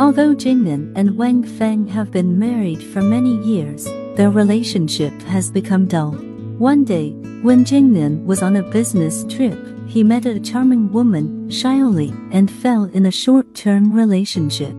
Although Jingnan and Wang Feng have been married for many years, their relationship has become dull. One day, when Jingnan was on a business trip, he met a charming woman, Xiaoli, and fell in a short-term relationship.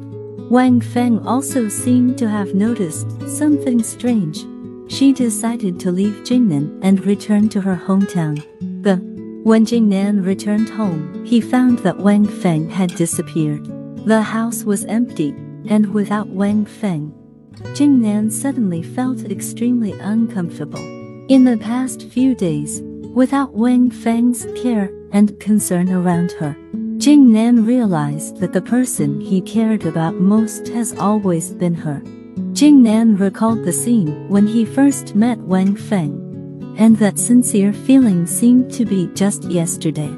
Wang Feng also seemed to have noticed something strange. She decided to leave Jingnan and return to her hometown. The when Jingnan returned home, he found that Wang Feng had disappeared. The house was empty, and without Wang Feng, Jingnan suddenly felt extremely uncomfortable. In the past few days, without Wang Feng's care and concern around her, Jingnan realized that the person he cared about most has always been her. Jingnan recalled the scene when he first met Wang Feng, and that sincere feeling seemed to be just yesterday.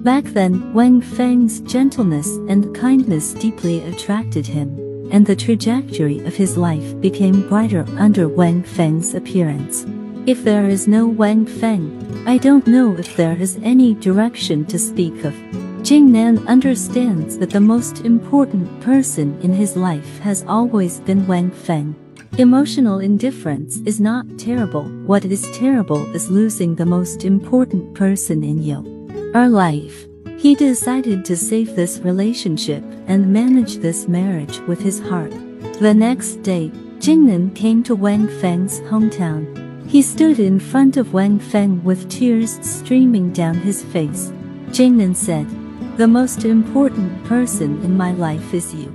Back then, Wang Feng's gentleness and kindness deeply attracted him, and the trajectory of his life became brighter under Wang Feng's appearance. If there is no Wang Feng, I don't know if there is any direction to speak of. Jingnan understands that the most important person in his life has always been Wang Feng. Emotional indifference is not terrible, what is terrible is losing the most important person in you our life. He decided to save this relationship and manage this marriage with his heart. The next day, Jingnan came to Wang Feng's hometown. He stood in front of Wang Feng with tears streaming down his face. Jingnan said, The most important person in my life is you.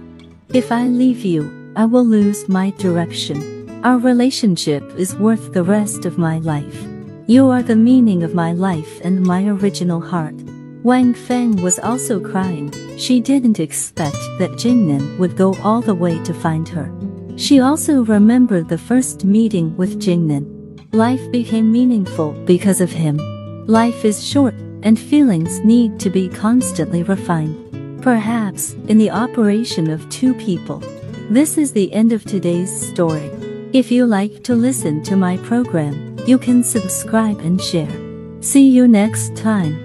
If I leave you, I will lose my direction. Our relationship is worth the rest of my life. You are the meaning of my life and my original heart. Wang Feng was also crying. She didn't expect that Jingnan would go all the way to find her. She also remembered the first meeting with Jingnan. Life became meaningful because of him. Life is short, and feelings need to be constantly refined. Perhaps, in the operation of two people. This is the end of today's story. If you like to listen to my program, you can subscribe and share. See you next time.